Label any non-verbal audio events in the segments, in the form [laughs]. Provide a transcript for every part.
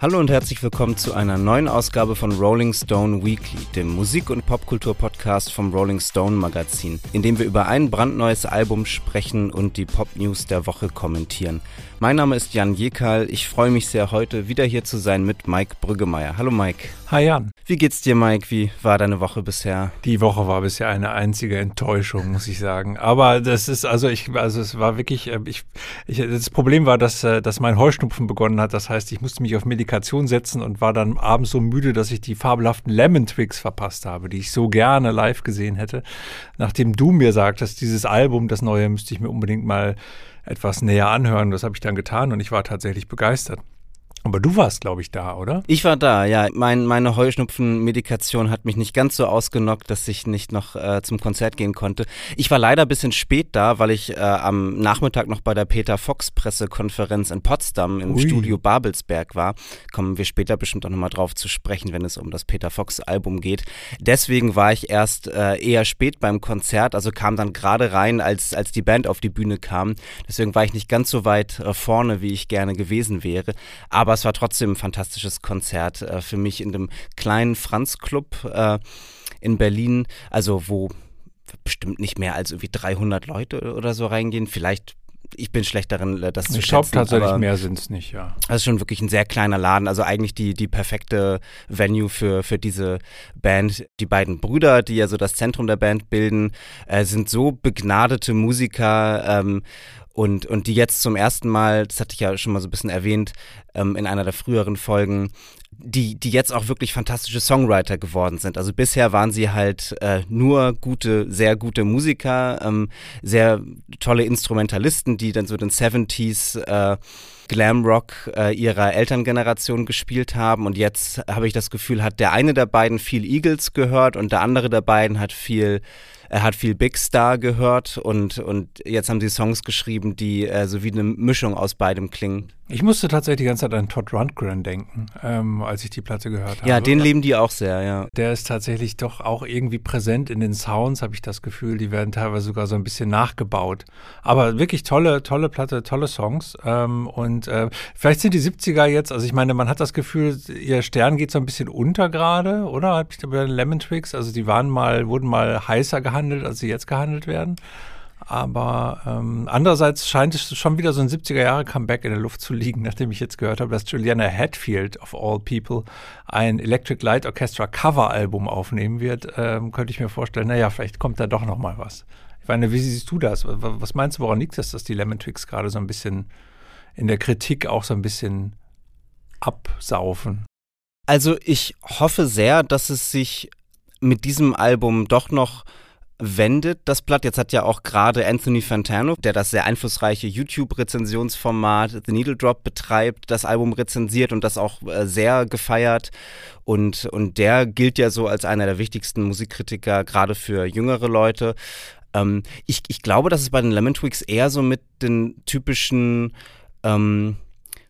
Hallo und herzlich willkommen zu einer neuen Ausgabe von Rolling Stone Weekly, dem Musik- und Popkultur-Podcast vom Rolling Stone Magazin, in dem wir über ein brandneues Album sprechen und die Pop-News der Woche kommentieren. Mein Name ist Jan Jekal. Ich freue mich sehr, heute wieder hier zu sein mit Mike Brüggemeier. Hallo Mike. Hi Jan. Wie geht's dir, Mike? Wie war deine Woche bisher? Die Woche war bisher eine einzige Enttäuschung, muss ich sagen. Aber das ist, also ich, also es war wirklich, äh, ich, ich das Problem war, dass, äh, dass mein Heuschnupfen begonnen hat. Das heißt, ich musste mich auf Medikation setzen und war dann abends so müde, dass ich die fabelhaften Lemon Twigs verpasst habe, die ich so gerne live gesehen hätte. Nachdem du mir sagtest, dieses Album, das neue, müsste ich mir unbedingt mal etwas näher anhören. Das habe ich dann getan und ich war tatsächlich begeistert. Aber du warst, glaube ich, da, oder? Ich war da, ja. Mein, meine Heuschnupfenmedikation hat mich nicht ganz so ausgenockt, dass ich nicht noch äh, zum Konzert gehen konnte. Ich war leider ein bisschen spät da, weil ich äh, am Nachmittag noch bei der Peter Fox Pressekonferenz in Potsdam im Ui. Studio Babelsberg war. Kommen wir später bestimmt auch nochmal drauf zu sprechen, wenn es um das Peter Fox Album geht. Deswegen war ich erst äh, eher spät beim Konzert, also kam dann gerade rein, als, als die Band auf die Bühne kam. Deswegen war ich nicht ganz so weit äh, vorne, wie ich gerne gewesen wäre. Aber es war trotzdem ein fantastisches Konzert äh, für mich in dem kleinen Franz-Club äh, in Berlin, also wo bestimmt nicht mehr als irgendwie 300 Leute oder so reingehen, vielleicht ich bin schlecht darin, äh, das ich zu schätzen. Ich glaube tatsächlich mehr sind es nicht, ja. Das ist schon wirklich ein sehr kleiner Laden, also eigentlich die, die perfekte Venue für, für diese Band. Die beiden Brüder, die ja so das Zentrum der Band bilden, äh, sind so begnadete Musiker ähm, und, und die jetzt zum ersten Mal, das hatte ich ja schon mal so ein bisschen erwähnt, ähm, in einer der früheren Folgen, die, die jetzt auch wirklich fantastische Songwriter geworden sind. Also bisher waren sie halt äh, nur gute, sehr gute Musiker, ähm, sehr tolle Instrumentalisten, die dann so den 70s äh, Glamrock äh, ihrer Elterngeneration gespielt haben. Und jetzt habe ich das Gefühl, hat der eine der beiden viel Eagles gehört und der andere der beiden hat viel er hat viel Big Star gehört und, und jetzt haben sie Songs geschrieben, die äh, so wie eine Mischung aus beidem klingen. Ich musste tatsächlich die ganze Zeit an Todd Rundgren denken, ähm, als ich die Platte gehört habe. Ja, den leben die auch sehr, ja. Der ist tatsächlich doch auch irgendwie präsent in den Sounds, habe ich das Gefühl. Die werden teilweise sogar so ein bisschen nachgebaut. Aber wirklich tolle, tolle Platte, tolle Songs. Ähm, und äh, vielleicht sind die 70er jetzt, also ich meine, man hat das Gefühl, ihr Stern geht so ein bisschen unter gerade, oder? Hab ich bei den Lemon Twigs, also die waren mal, wurden mal heißer gehandelt, als sie jetzt gehandelt werden. Aber ähm, andererseits scheint es schon wieder so ein 70er-Jahre-Comeback in der Luft zu liegen, nachdem ich jetzt gehört habe, dass Juliana Hatfield of all people ein Electric Light Orchestra Cover-Album aufnehmen wird. Ähm, könnte ich mir vorstellen, naja, vielleicht kommt da doch noch mal was. Ich meine, wie siehst du das? Was meinst du, woran liegt das, dass die Lemon Twigs gerade so ein bisschen in der Kritik auch so ein bisschen absaufen? Also ich hoffe sehr, dass es sich mit diesem Album doch noch wendet das Blatt. Jetzt hat ja auch gerade Anthony Fantano, der das sehr einflussreiche YouTube-Rezensionsformat The Needle Drop betreibt, das Album rezensiert und das auch äh, sehr gefeiert. Und, und der gilt ja so als einer der wichtigsten Musikkritiker, gerade für jüngere Leute. Ähm, ich, ich glaube, dass es bei den Lemon Twigs eher so mit den typischen ähm,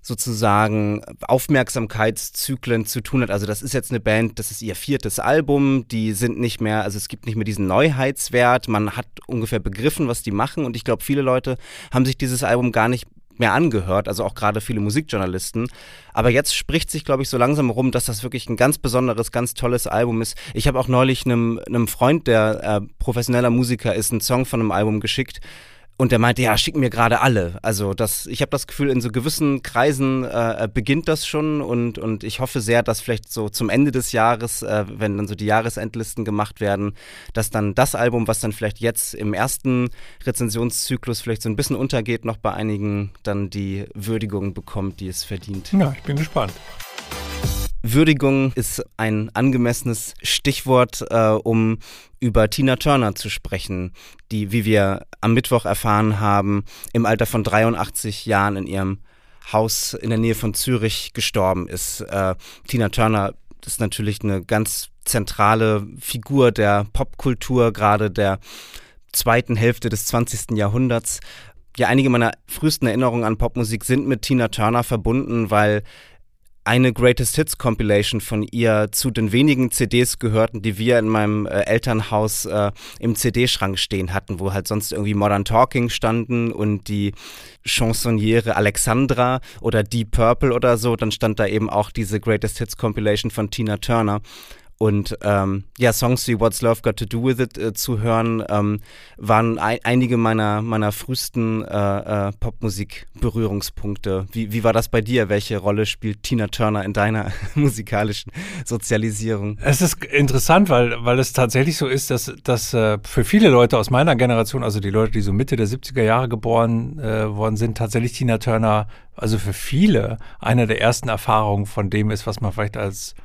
sozusagen Aufmerksamkeitszyklen zu tun hat. Also das ist jetzt eine Band, das ist ihr viertes Album, die sind nicht mehr, also es gibt nicht mehr diesen Neuheitswert, man hat ungefähr begriffen, was die machen und ich glaube, viele Leute haben sich dieses Album gar nicht mehr angehört, also auch gerade viele Musikjournalisten. Aber jetzt spricht sich, glaube ich, so langsam rum, dass das wirklich ein ganz besonderes, ganz tolles Album ist. Ich habe auch neulich einem, einem Freund, der äh, professioneller Musiker ist, einen Song von einem Album geschickt und der meinte, ja, schicken mir gerade alle. Also das, ich habe das Gefühl, in so gewissen Kreisen äh, beginnt das schon und, und ich hoffe sehr, dass vielleicht so zum Ende des Jahres, äh, wenn dann so die Jahresendlisten gemacht werden, dass dann das Album, was dann vielleicht jetzt im ersten Rezensionszyklus vielleicht so ein bisschen untergeht, noch bei einigen dann die Würdigung bekommt, die es verdient. Ja, ich bin gespannt. Würdigung ist ein angemessenes Stichwort, äh, um über Tina Turner zu sprechen, die, wie wir am Mittwoch erfahren haben, im Alter von 83 Jahren in ihrem Haus in der Nähe von Zürich gestorben ist. Äh, Tina Turner ist natürlich eine ganz zentrale Figur der Popkultur, gerade der zweiten Hälfte des 20. Jahrhunderts. Ja, einige meiner frühesten Erinnerungen an Popmusik sind mit Tina Turner verbunden, weil eine Greatest Hits Compilation von ihr zu den wenigen CDs gehörten, die wir in meinem äh, Elternhaus äh, im CD-Schrank stehen hatten, wo halt sonst irgendwie Modern Talking standen und die Chansonniere Alexandra oder Deep Purple oder so, dann stand da eben auch diese Greatest Hits Compilation von Tina Turner. Und ähm, ja, Songs wie What's Love Got to Do With It äh, zu hören, ähm, waren ein, einige meiner, meiner frühesten äh, äh, Popmusik-Berührungspunkte. Wie, wie war das bei dir? Welche Rolle spielt Tina Turner in deiner [laughs] musikalischen Sozialisierung? Es ist interessant, weil, weil es tatsächlich so ist, dass, dass äh, für viele Leute aus meiner Generation, also die Leute, die so Mitte der 70er Jahre geboren äh, worden sind, tatsächlich Tina Turner, also für viele, eine der ersten Erfahrungen von dem ist, was man vielleicht als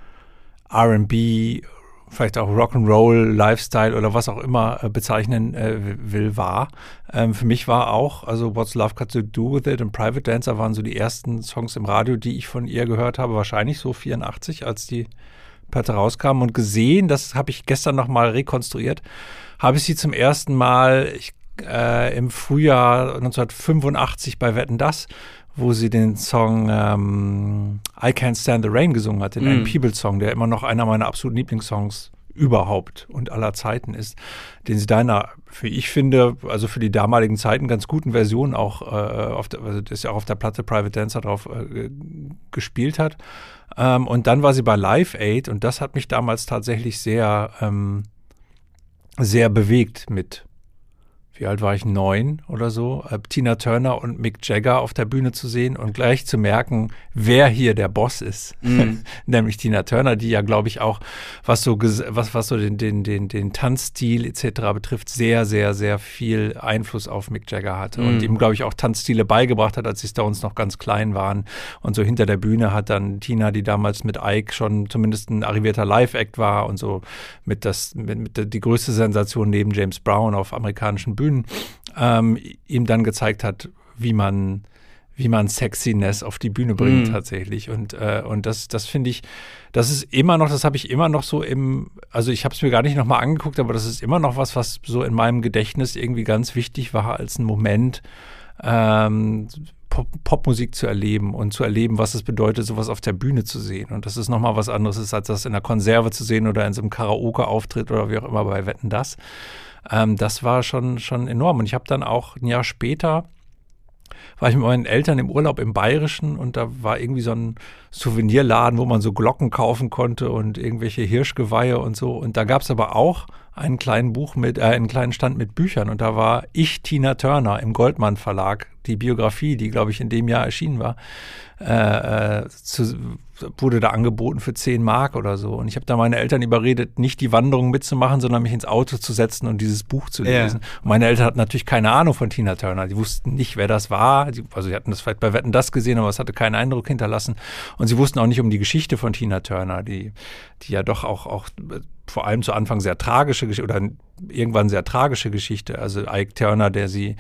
RB, vielleicht auch Rock'n'Roll, Lifestyle oder was auch immer äh, bezeichnen äh, will, war. Ähm, für mich war auch, also What's Love Got to Do With It und Private Dancer waren so die ersten Songs im Radio, die ich von ihr gehört habe, wahrscheinlich so 84, als die Platte rauskam und gesehen, das habe ich gestern nochmal rekonstruiert, habe ich sie zum ersten Mal ich, äh, im Frühjahr 1985 bei Wetten Das wo sie den Song ähm, I Can't Stand the Rain gesungen hat, den mm. Peebles-Song, der immer noch einer meiner absoluten Lieblingssongs überhaupt und aller Zeiten ist, den sie da in einer, für ich finde, also für die damaligen Zeiten ganz guten Version auch, äh, auf der, also das ja auch auf der Platte Private Dancer drauf äh, gespielt hat. Ähm, und dann war sie bei Live Aid und das hat mich damals tatsächlich sehr, ähm, sehr bewegt mit wie alt war ich, neun oder so, äh, Tina Turner und Mick Jagger auf der Bühne zu sehen und gleich zu merken, wer hier der Boss ist. Mm. [laughs] Nämlich Tina Turner, die ja, glaube ich, auch, was so, was, was so den, den, den, den Tanzstil etc. betrifft, sehr, sehr, sehr viel Einfluss auf Mick Jagger hatte mm. und mhm. ihm, glaube ich, auch Tanzstile beigebracht hat, als die Stones noch ganz klein waren. Und so hinter der Bühne hat dann Tina, die damals mit Ike schon zumindest ein arrivierter Live-Act war und so mit das, mit, mit die größte Sensation neben James Brown auf amerikanischen Bühnen Bühnen ähm, ihm dann gezeigt hat, wie man wie man Sexiness auf die Bühne bringt mm. tatsächlich. Und, äh, und das, das finde ich, das ist immer noch, das habe ich immer noch so im, also ich habe es mir gar nicht nochmal angeguckt, aber das ist immer noch was, was so in meinem Gedächtnis irgendwie ganz wichtig war als ein Moment, ähm, Pop Popmusik zu erleben und zu erleben, was es bedeutet, sowas auf der Bühne zu sehen. Und das ist nochmal was anderes, als das in der Konserve zu sehen oder in so einem Karaoke-Auftritt oder wie auch immer bei Wetten das. Ähm, das war schon, schon enorm. Und ich habe dann auch ein Jahr später, war ich mit meinen Eltern im Urlaub im Bayerischen und da war irgendwie so ein Souvenirladen, wo man so Glocken kaufen konnte und irgendwelche Hirschgeweihe und so. Und da gab es aber auch einen kleinen Buch mit, äh, einen kleinen Stand mit Büchern und da war Ich Tina Turner im Goldmann Verlag, die Biografie, die glaube ich in dem Jahr erschienen war, äh, äh zu, wurde da angeboten für 10 Mark oder so. Und ich habe da meine Eltern überredet, nicht die Wanderung mitzumachen, sondern mich ins Auto zu setzen und dieses Buch zu lesen. Ja. Und meine Eltern hatten natürlich keine Ahnung von Tina Turner. Die wussten nicht, wer das war. Die, also sie hatten das vielleicht bei Wetten das gesehen, aber es hatte keinen Eindruck hinterlassen. Und sie wussten auch nicht um die Geschichte von Tina Turner, die, die ja doch auch, auch vor allem zu Anfang sehr tragische Geschichte oder irgendwann sehr tragische Geschichte. Also Ike Turner, der sie,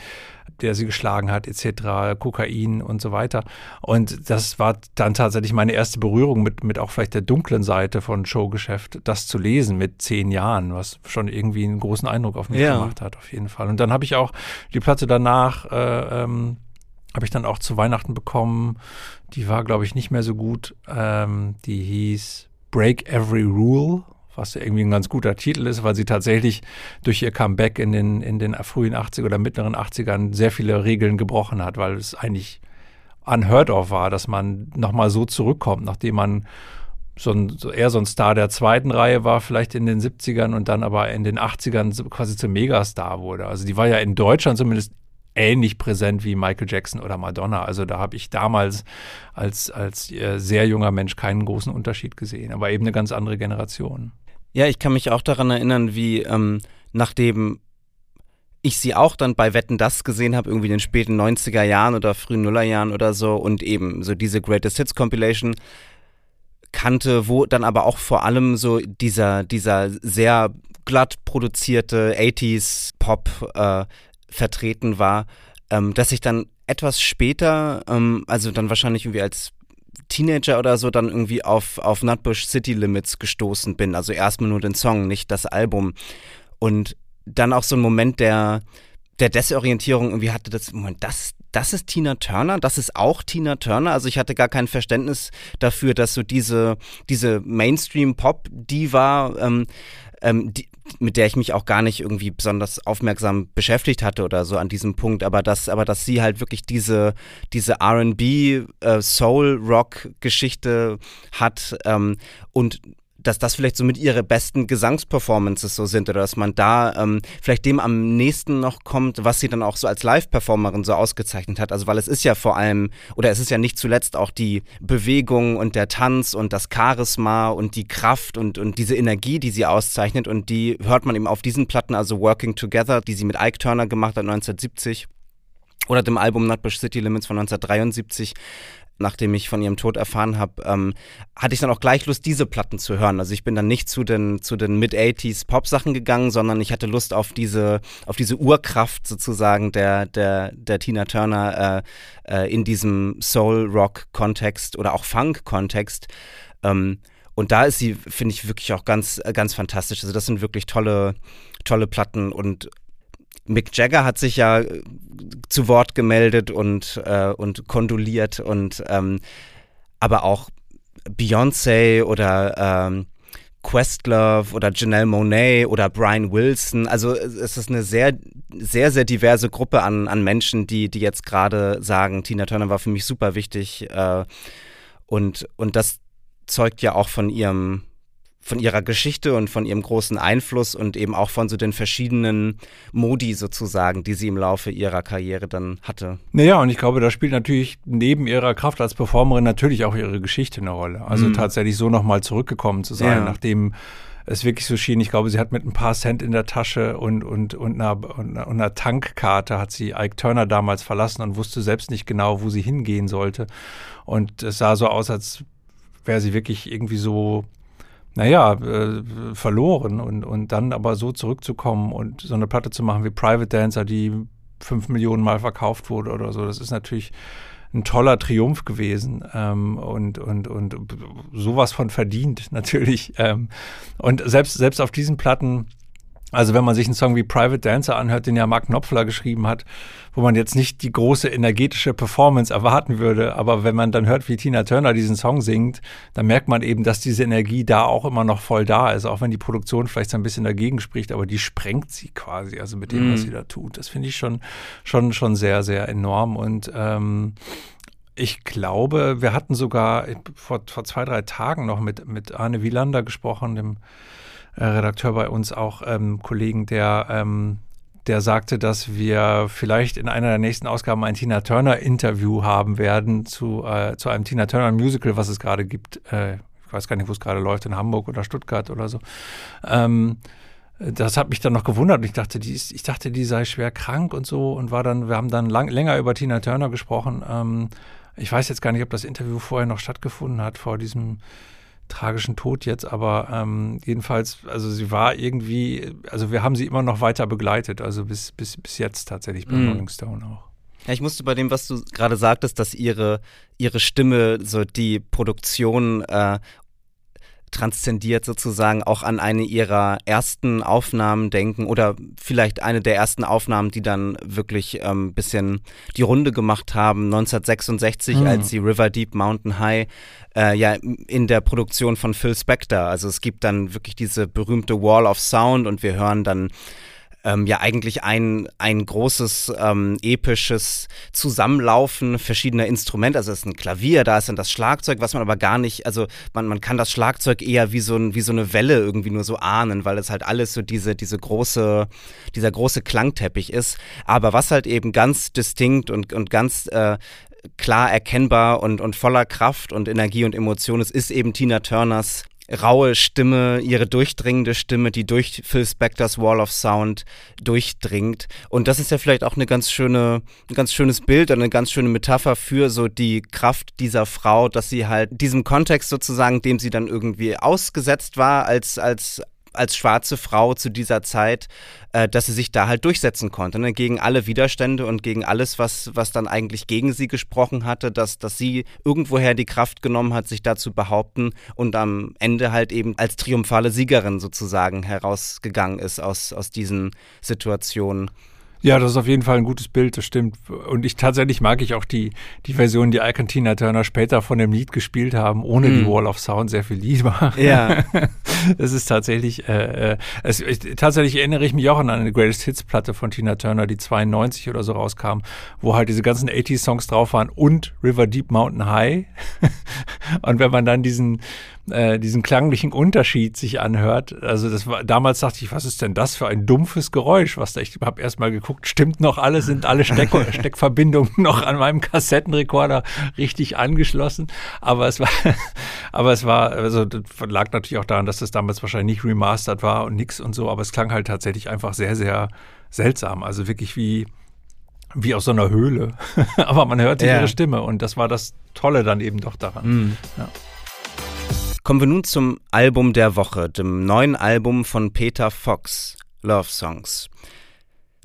der sie geschlagen hat, etc., Kokain und so weiter. Und das war dann tatsächlich meine erste Berührung mit, mit auch vielleicht der dunklen Seite von Showgeschäft, das zu lesen mit zehn Jahren, was schon irgendwie einen großen Eindruck auf mich ja. gemacht hat, auf jeden Fall. Und dann habe ich auch die Platte danach, äh, ähm, habe ich dann auch zu Weihnachten bekommen. Die war, glaube ich, nicht mehr so gut. Ähm, die hieß Break Every Rule was irgendwie ein ganz guter Titel ist, weil sie tatsächlich durch ihr Comeback in den, in den frühen 80er oder mittleren 80ern sehr viele Regeln gebrochen hat, weil es eigentlich unheard of war, dass man nochmal so zurückkommt, nachdem man so, ein, eher so ein Star der zweiten Reihe war, vielleicht in den 70ern und dann aber in den 80ern quasi zum Megastar wurde. Also die war ja in Deutschland zumindest ähnlich präsent wie Michael Jackson oder Madonna. Also da habe ich damals als, als äh, sehr junger Mensch keinen großen Unterschied gesehen, aber eben eine ganz andere Generation. Ja, ich kann mich auch daran erinnern, wie ähm, nachdem ich sie auch dann bei Wetten das gesehen habe, irgendwie in den späten 90er Jahren oder frühen Nullerjahren oder so und eben so diese Greatest Hits Compilation kannte, wo dann aber auch vor allem so dieser, dieser sehr glatt produzierte 80s Pop äh, vertreten war, ähm, dass ich dann etwas später, ähm, also dann wahrscheinlich irgendwie als Teenager oder so dann irgendwie auf, auf Nutbush City Limits gestoßen bin. Also erstmal nur den Song, nicht das Album. Und dann auch so ein Moment der, der Desorientierung irgendwie hatte, das, Moment, das, das ist Tina Turner, das ist auch Tina Turner. Also ich hatte gar kein Verständnis dafür, dass so diese, diese Mainstream-Pop-Diva, ähm, ähm, die, mit der ich mich auch gar nicht irgendwie besonders aufmerksam beschäftigt hatte oder so an diesem Punkt, aber dass, aber dass sie halt wirklich diese, diese RB, äh, Soul-Rock-Geschichte hat ähm, und dass das vielleicht so mit ihre besten Gesangsperformances so sind oder dass man da ähm, vielleicht dem am nächsten noch kommt, was sie dann auch so als Live-Performerin so ausgezeichnet hat. Also weil es ist ja vor allem, oder es ist ja nicht zuletzt auch die Bewegung und der Tanz und das Charisma und die Kraft und, und diese Energie, die sie auszeichnet. Und die hört man eben auf diesen Platten, also Working Together, die sie mit Ike Turner gemacht hat 1970 oder dem Album Nutbush City Limits von 1973 nachdem ich von ihrem Tod erfahren habe, ähm, hatte ich dann auch gleich Lust, diese Platten zu hören. Also ich bin dann nicht zu den, zu den Mid-80s Pop-Sachen gegangen, sondern ich hatte Lust auf diese, auf diese Urkraft sozusagen der, der, der Tina Turner äh, äh, in diesem Soul-Rock-Kontext oder auch Funk-Kontext. Ähm, und da ist sie, finde ich, wirklich auch ganz, ganz fantastisch. Also das sind wirklich tolle, tolle Platten und Mick Jagger hat sich ja äh, zu Wort gemeldet und, äh, und kondoliert und ähm, aber auch Beyoncé oder ähm, Questlove oder Janelle Monet oder Brian Wilson. Also es ist eine sehr, sehr, sehr diverse Gruppe an, an Menschen, die, die jetzt gerade sagen, Tina Turner war für mich super wichtig. Äh, und, und das zeugt ja auch von ihrem von ihrer Geschichte und von ihrem großen Einfluss und eben auch von so den verschiedenen Modi sozusagen, die sie im Laufe ihrer Karriere dann hatte. Naja, und ich glaube, da spielt natürlich neben ihrer Kraft als Performerin natürlich auch ihre Geschichte eine Rolle. Also mhm. tatsächlich so nochmal zurückgekommen zu sein, ja. nachdem es wirklich so schien. Ich glaube, sie hat mit ein paar Cent in der Tasche und, und, und, einer, und einer Tankkarte hat sie Ike Turner damals verlassen und wusste selbst nicht genau, wo sie hingehen sollte. Und es sah so aus, als wäre sie wirklich irgendwie so naja, äh, verloren und, und dann aber so zurückzukommen und so eine Platte zu machen wie Private Dancer, die fünf Millionen Mal verkauft wurde oder so, das ist natürlich ein toller Triumph gewesen ähm, und, und, und sowas von verdient [laughs] natürlich. Ähm, und selbst, selbst auf diesen Platten also wenn man sich einen Song wie Private Dancer anhört, den ja Mark Knopfler geschrieben hat, wo man jetzt nicht die große energetische Performance erwarten würde, aber wenn man dann hört, wie Tina Turner diesen Song singt, dann merkt man eben, dass diese Energie da auch immer noch voll da ist, auch wenn die Produktion vielleicht so ein bisschen dagegen spricht, aber die sprengt sie quasi, also mit dem, mm. was mhm. sie da tut. Das finde ich schon, schon, schon sehr, sehr enorm und ähm, ich glaube, wir hatten sogar vor, vor zwei, drei Tagen noch mit, mit Arne Wielander gesprochen, dem äh, Redakteur bei uns auch ähm, Kollegen, der ähm, der sagte, dass wir vielleicht in einer der nächsten Ausgaben ein Tina Turner Interview haben werden zu, äh, zu einem Tina Turner Musical, was es gerade gibt. Äh, ich weiß gar nicht, wo es gerade läuft, in Hamburg oder Stuttgart oder so. Ähm, das hat mich dann noch gewundert und ich dachte, die ist, ich dachte, die sei schwer krank und so und war dann, wir haben dann lang, länger über Tina Turner gesprochen. Ähm, ich weiß jetzt gar nicht, ob das Interview vorher noch stattgefunden hat vor diesem tragischen Tod jetzt, aber ähm, jedenfalls, also sie war irgendwie, also wir haben sie immer noch weiter begleitet, also bis, bis, bis jetzt tatsächlich bei mm. Rolling Stone auch. Ja, ich musste bei dem, was du gerade sagtest, dass ihre, ihre Stimme so die Produktion äh, transzendiert sozusagen auch an eine ihrer ersten Aufnahmen denken oder vielleicht eine der ersten Aufnahmen, die dann wirklich ein ähm, bisschen die Runde gemacht haben, 1966, mhm. als sie River Deep Mountain High äh, ja in der Produktion von Phil Spector. Also es gibt dann wirklich diese berühmte Wall of Sound und wir hören dann ähm, ja eigentlich ein, ein großes ähm, episches Zusammenlaufen verschiedener Instrumente. Also es ist ein Klavier, da ist dann das Schlagzeug, was man aber gar nicht, also man, man kann das Schlagzeug eher wie so, ein, wie so eine Welle irgendwie nur so ahnen, weil es halt alles so diese, diese große, dieser große Klangteppich ist. Aber was halt eben ganz distinkt und, und ganz äh, klar erkennbar und, und voller Kraft und Energie und Emotion ist, ist eben Tina Turners raue Stimme, ihre durchdringende Stimme, die durch Phil Spectors Wall of Sound durchdringt. Und das ist ja vielleicht auch eine ganz schöne, ein ganz schönes Bild, eine ganz schöne Metapher für so die Kraft dieser Frau, dass sie halt diesem Kontext sozusagen, dem sie dann irgendwie ausgesetzt war, als, als als schwarze Frau zu dieser Zeit, äh, dass sie sich da halt durchsetzen konnte, ne? gegen alle Widerstände und gegen alles, was, was dann eigentlich gegen sie gesprochen hatte, dass, dass sie irgendwoher die Kraft genommen hat, sich da zu behaupten und am Ende halt eben als triumphale Siegerin sozusagen herausgegangen ist aus, aus diesen Situationen. Ja, das ist auf jeden Fall ein gutes Bild, das stimmt. Und ich tatsächlich mag ich auch die, die Version, die Ike und Tina Turner später von dem Lied gespielt haben, ohne mm. die Wall of Sound sehr viel lieber. Ja. [laughs] Es ist tatsächlich, äh, äh, es, ich, tatsächlich erinnere ich mich auch an eine Greatest Hits Platte von Tina Turner, die 92 oder so rauskam, wo halt diese ganzen 80 Songs drauf waren und River Deep Mountain High. [laughs] und wenn man dann diesen, äh, diesen klanglichen Unterschied sich anhört. Also das war damals dachte ich, was ist denn das für ein dumpfes Geräusch, was da ich habe erst mal geguckt, stimmt noch alles, sind alle Steck [laughs] Steckverbindungen noch an meinem Kassettenrekorder richtig angeschlossen, aber es war [laughs] aber es war also das lag natürlich auch daran, dass das damals wahrscheinlich nicht remastered war und nix und so, aber es klang halt tatsächlich einfach sehr sehr seltsam, also wirklich wie wie aus so einer Höhle. [laughs] aber man hörte ja. ihre Stimme und das war das Tolle dann eben doch daran. Mm. Ja. Kommen wir nun zum Album der Woche, dem neuen Album von Peter Fox, Love Songs.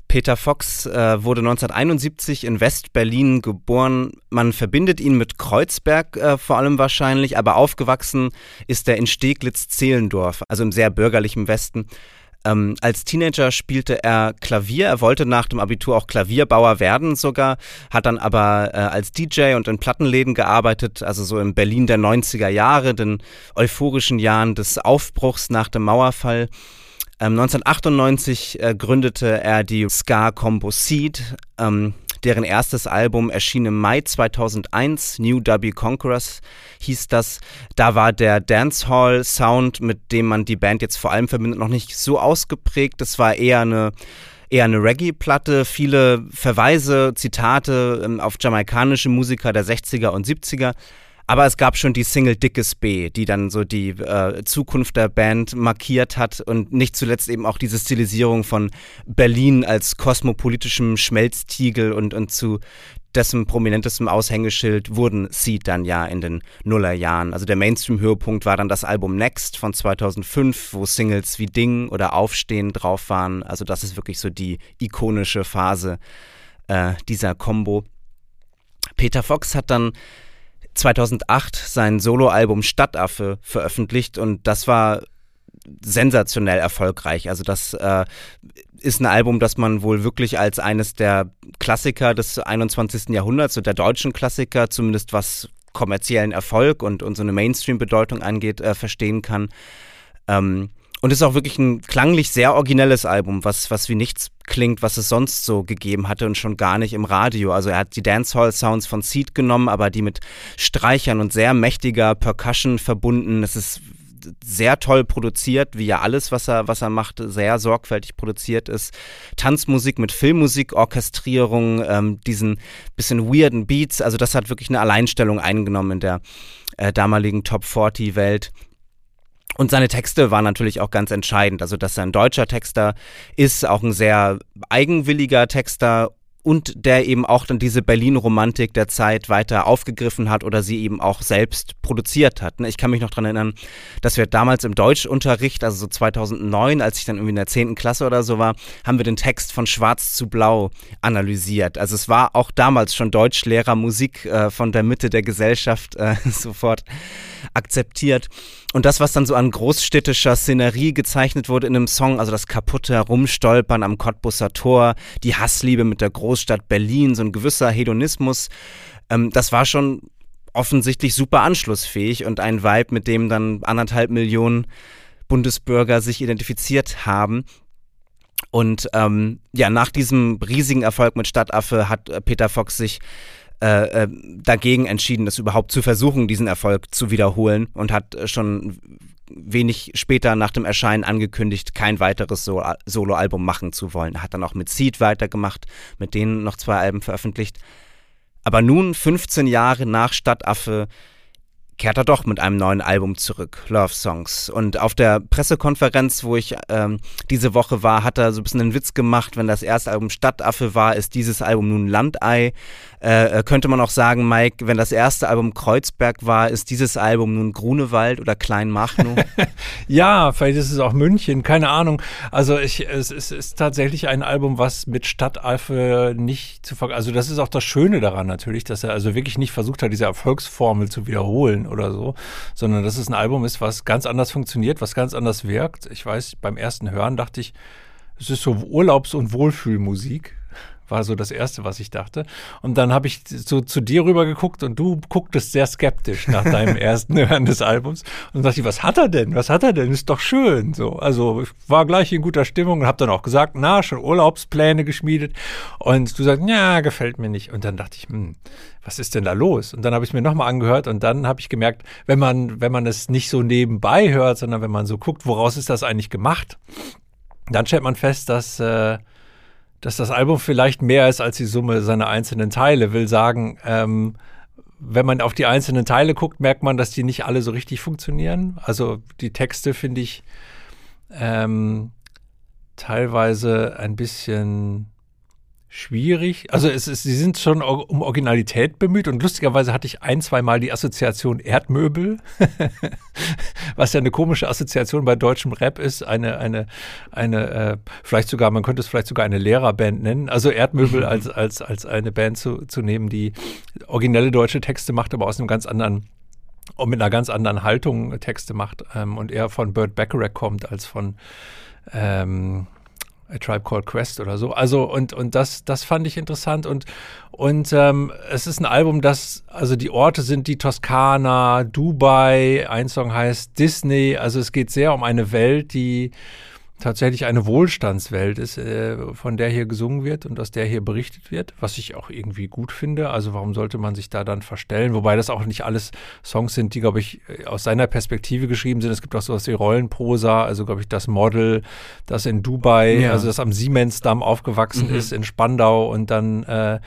Peter Fox äh, wurde 1971 in West-Berlin geboren. Man verbindet ihn mit Kreuzberg äh, vor allem wahrscheinlich, aber aufgewachsen ist er in Steglitz-Zehlendorf, also im sehr bürgerlichen Westen. Ähm, als Teenager spielte er Klavier. Er wollte nach dem Abitur auch Klavierbauer werden sogar, hat dann aber äh, als DJ und in Plattenläden gearbeitet, also so in Berlin der 90er Jahre, den euphorischen Jahren des Aufbruchs nach dem Mauerfall. 1998 ähm, äh, gründete er die Ska-Combo Seed. Ähm, deren erstes Album erschien im Mai 2001, New W Conquerors hieß das. Da war der Dancehall-Sound, mit dem man die Band jetzt vor allem verbindet, noch nicht so ausgeprägt. Das war eher eine eher eine Reggae-Platte, viele Verweise, Zitate ähm, auf jamaikanische Musiker der 60er und 70er. Aber es gab schon die Single Dickes B, die dann so die äh, Zukunft der Band markiert hat und nicht zuletzt eben auch diese Stilisierung von Berlin als kosmopolitischem Schmelztiegel und, und zu dessen prominentestem Aushängeschild wurden Seed dann ja in den Nullerjahren. Also der Mainstream-Höhepunkt war dann das Album Next von 2005, wo Singles wie Ding oder Aufstehen drauf waren. Also das ist wirklich so die ikonische Phase äh, dieser Combo. Peter Fox hat dann 2008 sein Soloalbum Stadtaffe veröffentlicht und das war sensationell erfolgreich. Also das äh, ist ein Album, das man wohl wirklich als eines der Klassiker des 21. Jahrhunderts und der deutschen Klassiker, zumindest was kommerziellen Erfolg und, und so eine Mainstream-Bedeutung angeht, äh, verstehen kann. Ähm, und ist auch wirklich ein klanglich sehr originelles Album, was, was wie nichts klingt, was es sonst so gegeben hatte und schon gar nicht im Radio. Also er hat die Dancehall-Sounds von Seed genommen, aber die mit Streichern und sehr mächtiger Percussion verbunden. Es ist sehr toll produziert, wie ja alles, was er, was er macht, sehr sorgfältig produziert ist. Tanzmusik mit Filmmusik, Orchestrierung, ähm, diesen bisschen weirden Beats, also das hat wirklich eine Alleinstellung eingenommen in der äh, damaligen Top 40 Welt. Und seine Texte waren natürlich auch ganz entscheidend. Also, dass er ein deutscher Texter ist, auch ein sehr eigenwilliger Texter und der eben auch dann diese Berlin-Romantik der Zeit weiter aufgegriffen hat oder sie eben auch selbst produziert hat. Ne? Ich kann mich noch daran erinnern, dass wir damals im Deutschunterricht, also so 2009, als ich dann irgendwie in der 10. Klasse oder so war, haben wir den Text von Schwarz zu Blau analysiert. Also es war auch damals schon Deutschlehrer Musik äh, von der Mitte der Gesellschaft äh, [laughs] sofort akzeptiert. Und das, was dann so an großstädtischer Szenerie gezeichnet wurde in einem Song, also das kaputte Herumstolpern am Cottbusser Tor, die Hassliebe mit der Großstadt Berlin, so ein gewisser Hedonismus, ähm, das war schon offensichtlich super anschlussfähig und ein Vibe, mit dem dann anderthalb Millionen Bundesbürger sich identifiziert haben. Und ähm, ja, nach diesem riesigen Erfolg mit Stadtaffe hat äh, Peter Fox sich äh, äh, dagegen entschieden, das überhaupt zu versuchen, diesen Erfolg zu wiederholen und hat äh, schon wenig später nach dem Erscheinen angekündigt, kein weiteres so Soloalbum machen zu wollen. Hat dann auch mit Seed weitergemacht, mit denen noch zwei Alben veröffentlicht. Aber nun, 15 Jahre nach Stadtaffe, kehrt er doch mit einem neuen Album zurück, Love Songs. Und auf der Pressekonferenz, wo ich ähm, diese Woche war, hat er so ein bisschen einen Witz gemacht, wenn das erste Album Stadtaffe war, ist dieses Album nun Landei. Äh, äh, könnte man auch sagen, Mike, wenn das erste Album Kreuzberg war, ist dieses Album nun Grunewald oder Kleinmachnow? [laughs] ja, vielleicht ist es auch München, keine Ahnung. Also ich, es, es ist tatsächlich ein Album, was mit Stadtaffe nicht zu ver Also das ist auch das Schöne daran natürlich, dass er also wirklich nicht versucht hat, diese Erfolgsformel zu wiederholen oder so, sondern dass es ein Album ist, was ganz anders funktioniert, was ganz anders wirkt. Ich weiß, beim ersten Hören dachte ich, es ist so Urlaubs- und Wohlfühlmusik. War so das Erste, was ich dachte. Und dann habe ich so zu dir rüber geguckt und du gucktest sehr skeptisch nach [laughs] deinem ersten Hören des Albums. Und dann dachte ich, was hat er denn? Was hat er denn? Ist doch schön. So, also ich war gleich in guter Stimmung und habe dann auch gesagt, na, schon Urlaubspläne geschmiedet. Und du sagst, ja, gefällt mir nicht. Und dann dachte ich, hm, was ist denn da los? Und dann habe ich es mir nochmal angehört und dann habe ich gemerkt, wenn man, wenn man es nicht so nebenbei hört, sondern wenn man so guckt, woraus ist das eigentlich gemacht, dann stellt man fest, dass äh, dass das Album vielleicht mehr ist als die Summe seiner einzelnen Teile. Will sagen, ähm, wenn man auf die einzelnen Teile guckt, merkt man, dass die nicht alle so richtig funktionieren. Also die Texte finde ich ähm, teilweise ein bisschen schwierig. Also es ist, sie sind schon um Originalität bemüht und lustigerweise hatte ich ein, zwei Mal die Assoziation Erdmöbel, [laughs] was ja eine komische Assoziation bei deutschem Rap ist. Eine, eine, eine, äh, vielleicht sogar, man könnte es vielleicht sogar eine Lehrerband nennen. Also Erdmöbel als, [laughs] als, als eine Band zu, zu nehmen, die originelle deutsche Texte macht, aber aus einem ganz anderen und mit einer ganz anderen Haltung Texte macht ähm, und eher von Burt Bacharach kommt als von ähm, A Tribe Called Quest oder so. Also und und das das fand ich interessant und und ähm, es ist ein Album, das also die Orte sind die Toskana, Dubai, ein Song heißt Disney. Also es geht sehr um eine Welt, die tatsächlich eine Wohlstandswelt ist, äh, von der hier gesungen wird und aus der hier berichtet wird, was ich auch irgendwie gut finde. Also warum sollte man sich da dann verstellen? Wobei das auch nicht alles Songs sind, die, glaube ich, aus seiner Perspektive geschrieben sind. Es gibt auch sowas wie Rollenprosa, also glaube ich, das Model, das in Dubai, ja. also das am Siemensdamm aufgewachsen mhm. ist, in Spandau und dann äh,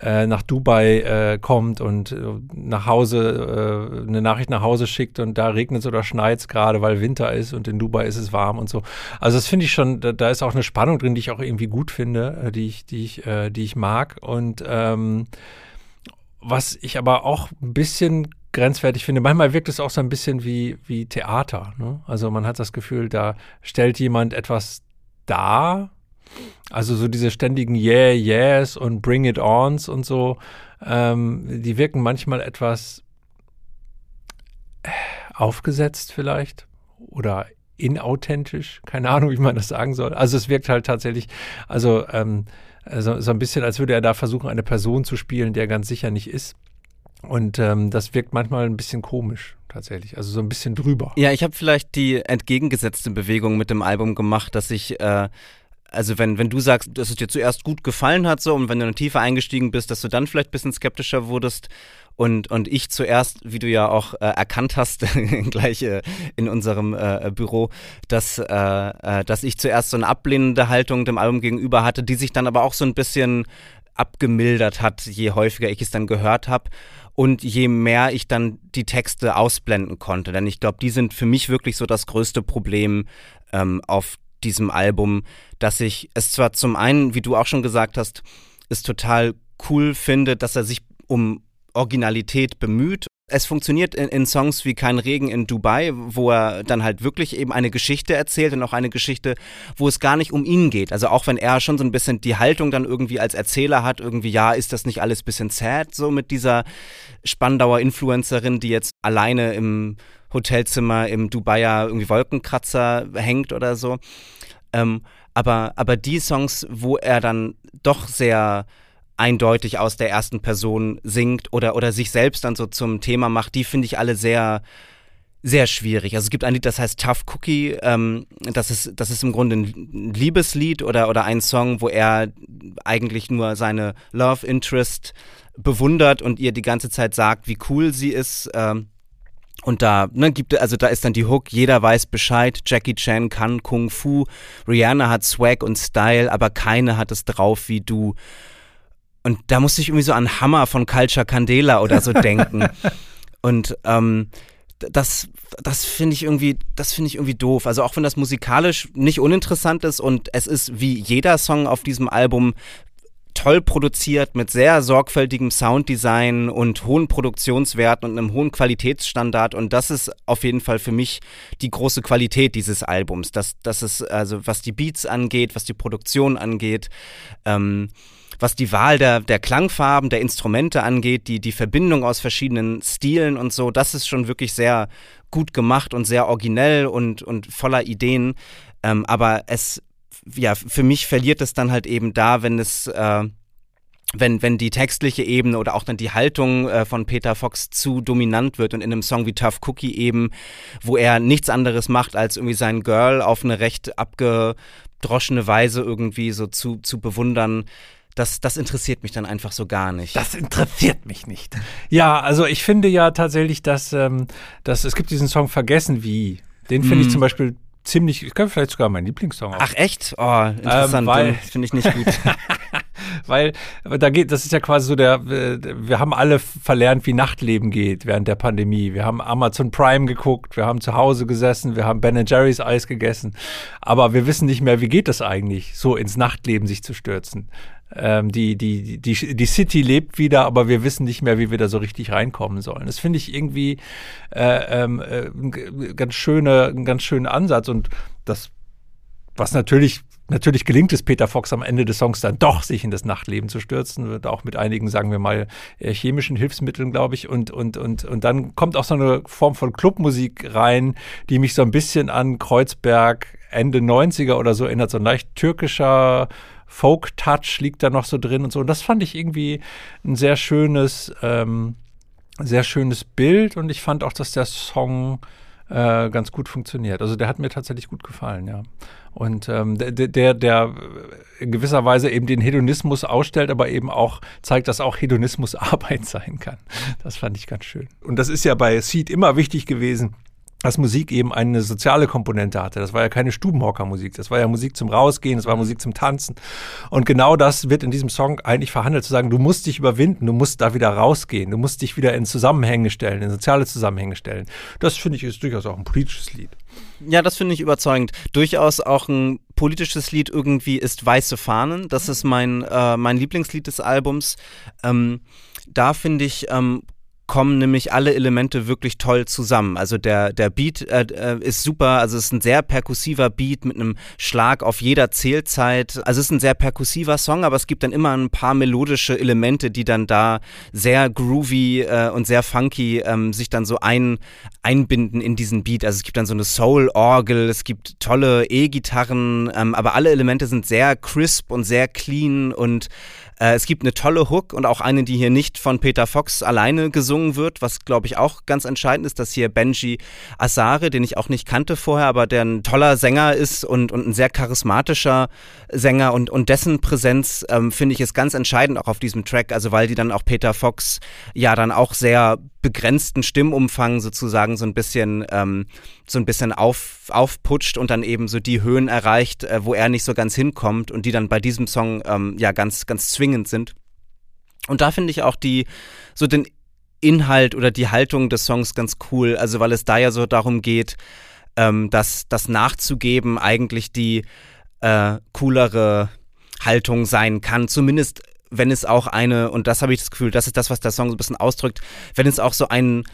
äh, nach Dubai äh, kommt und äh, nach Hause äh, eine Nachricht nach Hause schickt und da regnet es oder schneit es gerade, weil Winter ist und in Dubai ist es warm und so. Also das finde ich schon, da, da, ist auch eine Spannung drin, die ich auch irgendwie gut finde, äh, die ich, die ich, äh, die ich mag. Und ähm, was ich aber auch ein bisschen grenzwertig finde. Manchmal wirkt es auch so ein bisschen wie, wie Theater. Ne? Also man hat das Gefühl, da stellt jemand etwas dar, also so diese ständigen Yeah, Yes und Bring It Ons und so, ähm, die wirken manchmal etwas äh, aufgesetzt vielleicht oder inauthentisch. Keine Ahnung, wie man das sagen soll. Also es wirkt halt tatsächlich, also ähm, so, so ein bisschen, als würde er da versuchen, eine Person zu spielen, der ganz sicher nicht ist. Und ähm, das wirkt manchmal ein bisschen komisch tatsächlich, also so ein bisschen drüber. Ja, ich habe vielleicht die entgegengesetzte Bewegung mit dem Album gemacht, dass ich äh, also wenn, wenn du sagst, dass es dir zuerst gut gefallen hat so und wenn du dann tiefer eingestiegen bist, dass du dann vielleicht ein bisschen skeptischer wurdest und, und ich zuerst, wie du ja auch äh, erkannt hast, [laughs] gleich äh, in unserem äh, Büro, dass, äh, äh, dass ich zuerst so eine ablehnende Haltung dem Album gegenüber hatte, die sich dann aber auch so ein bisschen abgemildert hat, je häufiger ich es dann gehört habe und je mehr ich dann die Texte ausblenden konnte. Denn ich glaube, die sind für mich wirklich so das größte Problem ähm, auf diesem Album, dass ich es zwar zum einen, wie du auch schon gesagt hast, es total cool finde, dass er sich um Originalität bemüht. Es funktioniert in, in, Songs wie Kein Regen in Dubai, wo er dann halt wirklich eben eine Geschichte erzählt und auch eine Geschichte, wo es gar nicht um ihn geht. Also auch wenn er schon so ein bisschen die Haltung dann irgendwie als Erzähler hat, irgendwie, ja, ist das nicht alles bisschen sad, so mit dieser Spandauer Influencerin, die jetzt alleine im Hotelzimmer im Dubaier irgendwie Wolkenkratzer hängt oder so. Ähm, aber, aber die Songs, wo er dann doch sehr eindeutig aus der ersten Person singt oder, oder sich selbst dann so zum Thema macht, die finde ich alle sehr, sehr schwierig. Also es gibt ein Lied, das heißt Tough Cookie. Ähm, das, ist, das ist im Grunde ein Liebeslied oder, oder ein Song, wo er eigentlich nur seine Love Interest bewundert und ihr die ganze Zeit sagt, wie cool sie ist. Ähm, und da ne, gibt also da ist dann die Hook, jeder weiß Bescheid, Jackie Chan kann Kung Fu, Rihanna hat Swag und Style, aber keine hat es drauf wie du. Und da musste ich irgendwie so an Hammer von Culture Candela oder so [laughs] denken. Und ähm, das, das finde ich irgendwie, das finde ich irgendwie doof. Also auch wenn das musikalisch nicht uninteressant ist und es ist wie jeder Song auf diesem Album toll produziert mit sehr sorgfältigem Sounddesign und hohen Produktionswerten und einem hohen Qualitätsstandard und das ist auf jeden Fall für mich die große Qualität dieses Albums, dass das ist also was die Beats angeht, was die Produktion angeht, ähm, was die Wahl der, der Klangfarben, der Instrumente angeht, die, die Verbindung aus verschiedenen Stilen und so, das ist schon wirklich sehr gut gemacht und sehr originell und, und voller Ideen. Ähm, aber es ja, für mich verliert es dann halt eben da, wenn es, äh, wenn, wenn die textliche Ebene oder auch dann die Haltung äh, von Peter Fox zu dominant wird und in einem Song wie Tough Cookie eben, wo er nichts anderes macht, als irgendwie sein Girl auf eine recht abgedroschene Weise irgendwie so zu, zu bewundern, das, das interessiert mich dann einfach so gar nicht. Das interessiert mich nicht. Ja, also ich finde ja tatsächlich, dass, ähm, dass es gibt diesen Song Vergessen wie. Den finde mm. ich mhm. zum Beispiel ziemlich, ich kann vielleicht sogar mein Lieblingssong auch. Ach echt? Oh, interessant. Ähm, finde ich nicht gut. [laughs] weil da geht, das ist ja quasi so der, wir haben alle verlernt, wie Nachtleben geht während der Pandemie. Wir haben Amazon Prime geguckt, wir haben zu Hause gesessen, wir haben Ben Jerry's Eis gegessen, aber wir wissen nicht mehr, wie geht das eigentlich, so ins Nachtleben sich zu stürzen. Ähm, die, die, die, die City lebt wieder, aber wir wissen nicht mehr, wie wir da so richtig reinkommen sollen. Das finde ich irgendwie äh, ähm, äh, ganz schöne, einen ganz schönen Ansatz und das, was natürlich Natürlich gelingt es Peter Fox am Ende des Songs dann doch, sich in das Nachtleben zu stürzen, wird auch mit einigen, sagen wir mal, chemischen Hilfsmitteln, glaube ich. Und, und, und, und dann kommt auch so eine Form von Clubmusik rein, die mich so ein bisschen an Kreuzberg Ende 90er oder so erinnert, so ein leicht türkischer Folk-Touch liegt da noch so drin und so. Und das fand ich irgendwie ein sehr schönes, ähm, sehr schönes Bild und ich fand auch, dass der Song äh, ganz gut funktioniert. Also der hat mir tatsächlich gut gefallen, ja. Und ähm, der, der, der in gewisser Weise eben den Hedonismus ausstellt, aber eben auch zeigt, dass auch Hedonismus Arbeit [laughs] sein kann. Das fand ich ganz schön. Und das ist ja bei Seed immer wichtig gewesen, dass Musik eben eine soziale Komponente hatte. Das war ja keine Stubenhockermusik, das war ja Musik zum Rausgehen, das war Musik zum Tanzen. Und genau das wird in diesem Song eigentlich verhandelt, zu sagen, du musst dich überwinden, du musst da wieder rausgehen, du musst dich wieder in Zusammenhänge stellen, in soziale Zusammenhänge stellen. Das finde ich ist durchaus auch ein politisches Lied. Ja, das finde ich überzeugend. Durchaus auch ein politisches Lied irgendwie ist Weiße Fahnen. Das ist mein, äh, mein Lieblingslied des Albums. Ähm, da finde ich, ähm, kommen nämlich alle Elemente wirklich toll zusammen. Also der, der Beat äh, äh, ist super, also es ist ein sehr perkussiver Beat mit einem Schlag auf jeder Zählzeit. Also es ist ein sehr perkussiver Song, aber es gibt dann immer ein paar melodische Elemente, die dann da sehr groovy äh, und sehr funky ähm, sich dann so ein, einbinden in diesen Beat. Also es gibt dann so eine Soul-Orgel, es gibt tolle E-Gitarren, ähm, aber alle Elemente sind sehr crisp und sehr clean und äh, es gibt eine tolle Hook und auch eine, die hier nicht von Peter Fox alleine gesungen wird, was glaube ich auch ganz entscheidend ist, dass hier Benji Asare, den ich auch nicht kannte vorher, aber der ein toller Sänger ist und, und ein sehr charismatischer Sänger und, und dessen Präsenz ähm, finde ich ist ganz entscheidend auch auf diesem Track, also weil die dann auch Peter Fox ja dann auch sehr begrenzten Stimmumfang sozusagen so ein bisschen ähm, so ein bisschen auf, aufputscht und dann eben so die Höhen erreicht, äh, wo er nicht so ganz hinkommt und die dann bei diesem Song ähm, ja ganz ganz zwingend sind. Und da finde ich auch die so den Inhalt oder die Haltung des Songs ganz cool, also weil es da ja so darum geht, ähm, dass das nachzugeben eigentlich die äh, coolere Haltung sein kann, zumindest wenn es auch eine, und das habe ich das Gefühl, das ist das, was der Song so ein bisschen ausdrückt, wenn es auch so ein,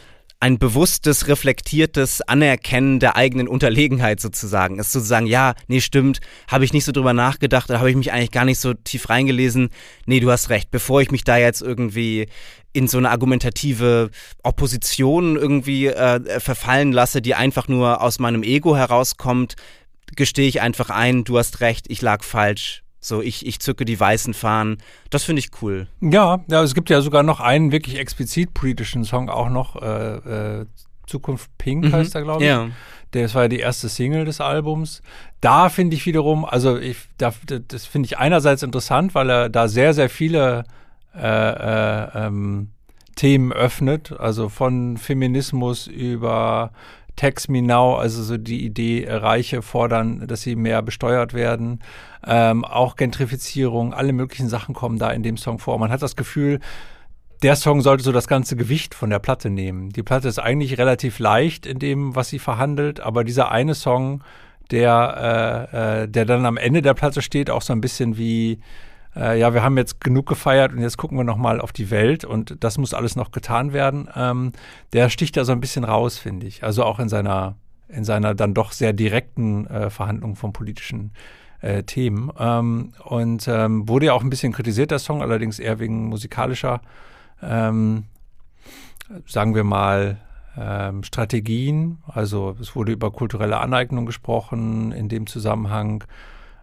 ein bewusstes, reflektiertes Anerkennen der eigenen Unterlegenheit sozusagen ist. Sozusagen, ja, nee, stimmt, habe ich nicht so drüber nachgedacht oder habe ich mich eigentlich gar nicht so tief reingelesen. Nee, du hast recht. Bevor ich mich da jetzt irgendwie in so eine argumentative Opposition irgendwie äh, verfallen lasse, die einfach nur aus meinem Ego herauskommt, gestehe ich einfach ein, du hast recht, ich lag falsch so, ich, ich zücke die weißen Fahnen. Das finde ich cool. Ja, ja, es gibt ja sogar noch einen wirklich explizit politischen Song auch noch. Äh, äh, Zukunft Pink mhm. heißt er, glaube ich. Ja. Das war ja die erste Single des Albums. Da finde ich wiederum, also ich, da, das finde ich einerseits interessant, weil er da sehr, sehr viele äh, äh, ähm, Themen öffnet, also von Feminismus über Tax Me Now, also so die Idee, äh, Reiche fordern, dass sie mehr besteuert werden. Ähm, auch Gentrifizierung, alle möglichen Sachen kommen da in dem Song vor. Man hat das Gefühl, der Song sollte so das ganze Gewicht von der Platte nehmen. Die Platte ist eigentlich relativ leicht in dem, was sie verhandelt, aber dieser eine Song, der, äh, äh, der dann am Ende der Platte steht, auch so ein bisschen wie äh, ja, wir haben jetzt genug gefeiert und jetzt gucken wir nochmal auf die Welt und das muss alles noch getan werden. Ähm, der sticht da so ein bisschen raus, finde ich. Also auch in seiner, in seiner dann doch sehr direkten äh, Verhandlung von politischen äh, Themen. Ähm, und ähm, wurde ja auch ein bisschen kritisiert, der Song, allerdings eher wegen musikalischer, ähm, sagen wir mal, ähm, Strategien. Also es wurde über kulturelle Aneignung gesprochen in dem Zusammenhang.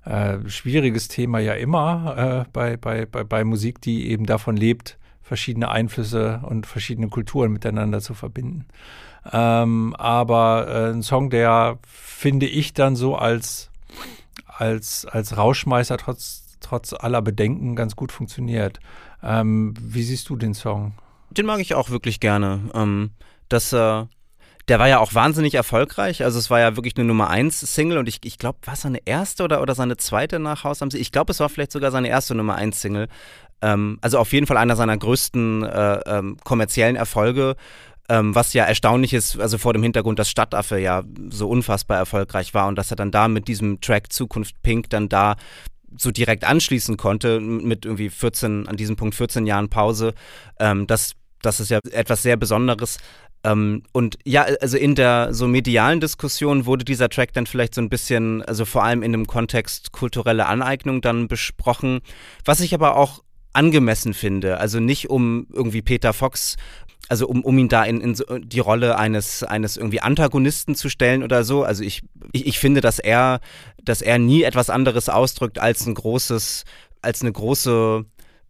Äh, schwieriges Thema ja immer äh, bei, bei, bei, bei Musik, die eben davon lebt, verschiedene Einflüsse und verschiedene Kulturen miteinander zu verbinden. Ähm, aber äh, ein Song, der finde ich dann so als, als, als Rauschmeißer trotz, trotz aller Bedenken ganz gut funktioniert. Ähm, wie siehst du den Song? Den mag ich auch wirklich gerne. Ähm, das, äh, der war ja auch wahnsinnig erfolgreich. Also es war ja wirklich eine Nummer 1 Single und ich, ich glaube, war es seine erste oder, oder seine zweite nach Haus am See? Ich glaube, es war vielleicht sogar seine erste Nummer 1 Single. Ähm, also auf jeden Fall einer seiner größten äh, ähm, kommerziellen Erfolge. Ähm, was ja erstaunlich ist, also vor dem Hintergrund, dass Stadtaffe ja so unfassbar erfolgreich war und dass er dann da mit diesem Track Zukunft Pink dann da so direkt anschließen konnte mit irgendwie 14, an diesem Punkt 14 Jahren Pause. Ähm, das, das ist ja etwas sehr Besonderes. Ähm, und ja, also in der so medialen Diskussion wurde dieser Track dann vielleicht so ein bisschen, also vor allem in dem Kontext kulturelle Aneignung dann besprochen, was ich aber auch angemessen finde. Also nicht um irgendwie Peter Fox also um, um ihn da in, in die Rolle eines, eines irgendwie Antagonisten zu stellen oder so. Also ich, ich, ich finde, dass er, dass er nie etwas anderes ausdrückt als ein großes, als eine große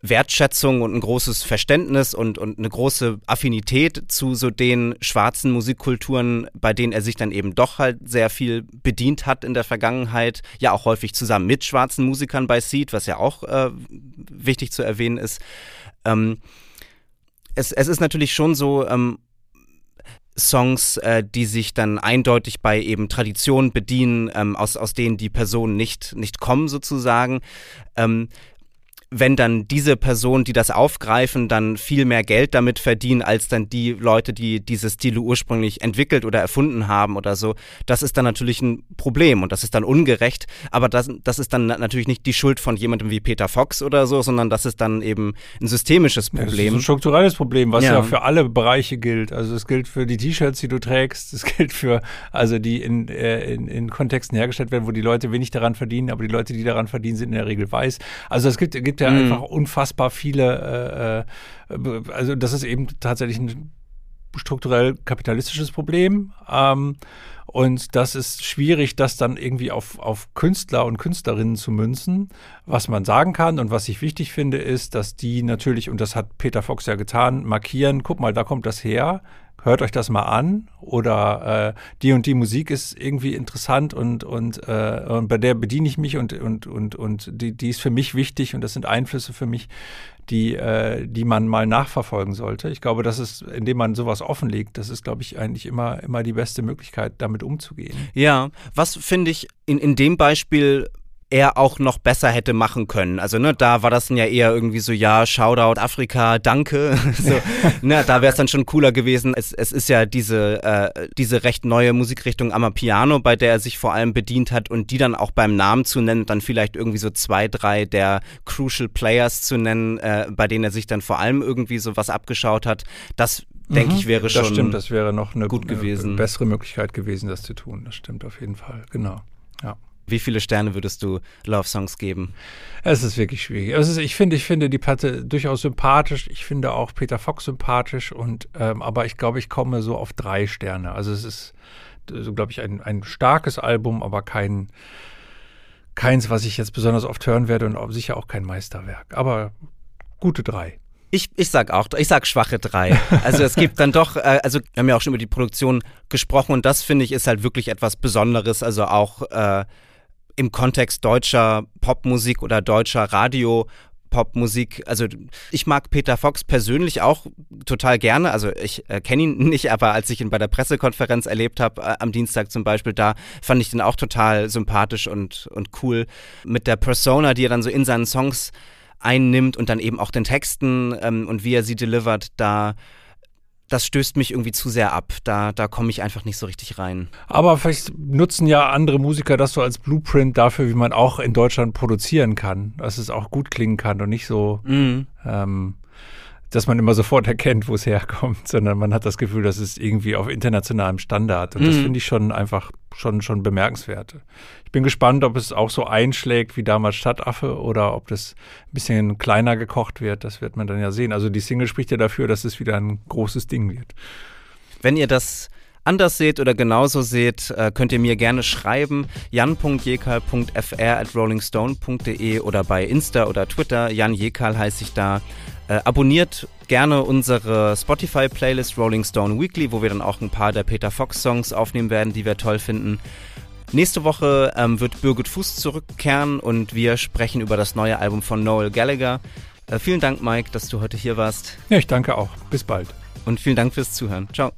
Wertschätzung und ein großes Verständnis und, und eine große Affinität zu so den schwarzen Musikkulturen, bei denen er sich dann eben doch halt sehr viel bedient hat in der Vergangenheit. Ja, auch häufig zusammen mit schwarzen Musikern bei Seed, was ja auch äh, wichtig zu erwähnen ist. Ähm, es, es ist natürlich schon so, ähm, Songs, äh, die sich dann eindeutig bei eben Traditionen bedienen, ähm, aus, aus denen die Personen nicht, nicht kommen sozusagen. Ähm, wenn dann diese Personen, die das aufgreifen, dann viel mehr Geld damit verdienen, als dann die Leute, die diese Stile ursprünglich entwickelt oder erfunden haben oder so, das ist dann natürlich ein Problem und das ist dann ungerecht. Aber das, das ist dann natürlich nicht die Schuld von jemandem wie Peter Fox oder so, sondern das ist dann eben ein systemisches Problem. Ja, das ist ein strukturelles Problem, was ja. ja für alle Bereiche gilt. Also es gilt für die T-Shirts, die du trägst, es gilt für, also die in, äh, in, in Kontexten hergestellt werden, wo die Leute wenig daran verdienen, aber die Leute, die daran verdienen, sind in der Regel weiß. Also es gibt, gibt ja ja mhm. einfach unfassbar viele, äh, äh, also das ist eben tatsächlich ein strukturell kapitalistisches Problem. Ähm, und das ist schwierig, das dann irgendwie auf, auf Künstler und Künstlerinnen zu münzen. Was man sagen kann und was ich wichtig finde, ist, dass die natürlich, und das hat Peter Fox ja getan, markieren, guck mal, da kommt das her hört euch das mal an oder äh, die und die Musik ist irgendwie interessant und, und, äh, und bei der bediene ich mich und, und, und, und die, die ist für mich wichtig und das sind Einflüsse für mich, die, äh, die man mal nachverfolgen sollte. Ich glaube, das ist, indem man sowas offenlegt, das ist, glaube ich, eigentlich immer, immer die beste Möglichkeit, damit umzugehen. Ja, was finde ich in, in dem Beispiel er auch noch besser hätte machen können. Also ne, da war das dann ja eher irgendwie so, ja, Shoutout Afrika, danke. [laughs] so, ne, da wäre es dann schon cooler gewesen. Es, es ist ja diese, äh, diese recht neue Musikrichtung Amapiano, bei der er sich vor allem bedient hat und die dann auch beim Namen zu nennen, dann vielleicht irgendwie so zwei, drei der Crucial Players zu nennen, äh, bei denen er sich dann vor allem irgendwie so was abgeschaut hat. Das denke mhm. ich, wäre schon. Das stimmt, das wäre noch eine, gut gewesen. Eine bessere Möglichkeit gewesen, das zu tun. Das stimmt auf jeden Fall. Genau. Ja. Wie viele Sterne würdest du Love Songs geben? Es ist wirklich schwierig. Also ich finde, ich finde die Platte durchaus sympathisch. Ich finde auch Peter Fox sympathisch und ähm, aber ich glaube, ich komme so auf drei Sterne. Also es ist, so glaube ich, ein, ein starkes Album, aber kein keins, was ich jetzt besonders oft hören werde und sicher auch kein Meisterwerk. Aber gute drei. Ich, ich sag auch, ich sag schwache drei. Also es gibt dann doch, äh, also wir haben ja auch schon über die Produktion gesprochen und das finde ich ist halt wirklich etwas Besonderes. Also auch äh, im Kontext deutscher Popmusik oder deutscher Radio Popmusik. Also ich mag Peter Fox persönlich auch total gerne. Also ich äh, kenne ihn [laughs] nicht, aber als ich ihn bei der Pressekonferenz erlebt habe, äh, am Dienstag zum Beispiel, da fand ich den auch total sympathisch und, und cool. Mit der Persona, die er dann so in seinen Songs einnimmt und dann eben auch den Texten ähm, und wie er sie delivert, da das stößt mich irgendwie zu sehr ab. Da, da komme ich einfach nicht so richtig rein. Aber vielleicht nutzen ja andere Musiker das so als Blueprint dafür, wie man auch in Deutschland produzieren kann, dass es auch gut klingen kann und nicht so mhm. ähm, dass man immer sofort erkennt, wo es herkommt, [laughs] sondern man hat das Gefühl, das ist irgendwie auf internationalem Standard. Und mhm. das finde ich schon einfach schon, schon bemerkenswert. Ich bin gespannt, ob es auch so einschlägt wie damals Stadtaffe oder ob das ein bisschen kleiner gekocht wird. Das wird man dann ja sehen. Also die Single spricht ja dafür, dass es wieder ein großes Ding wird. Wenn ihr das anders seht oder genauso seht, äh, könnt ihr mir gerne schreiben. jan.jekal.fr at rollingstone.de oder bei Insta oder Twitter. Jan Jekal heiße ich da. Äh, abonniert gerne unsere Spotify-Playlist Rolling Stone Weekly, wo wir dann auch ein paar der Peter Fox-Songs aufnehmen werden, die wir toll finden. Nächste Woche ähm, wird Birgit Fuß zurückkehren und wir sprechen über das neue Album von Noel Gallagher. Äh, vielen Dank, Mike, dass du heute hier warst. Ja, ich danke auch. Bis bald. Und vielen Dank fürs Zuhören. Ciao.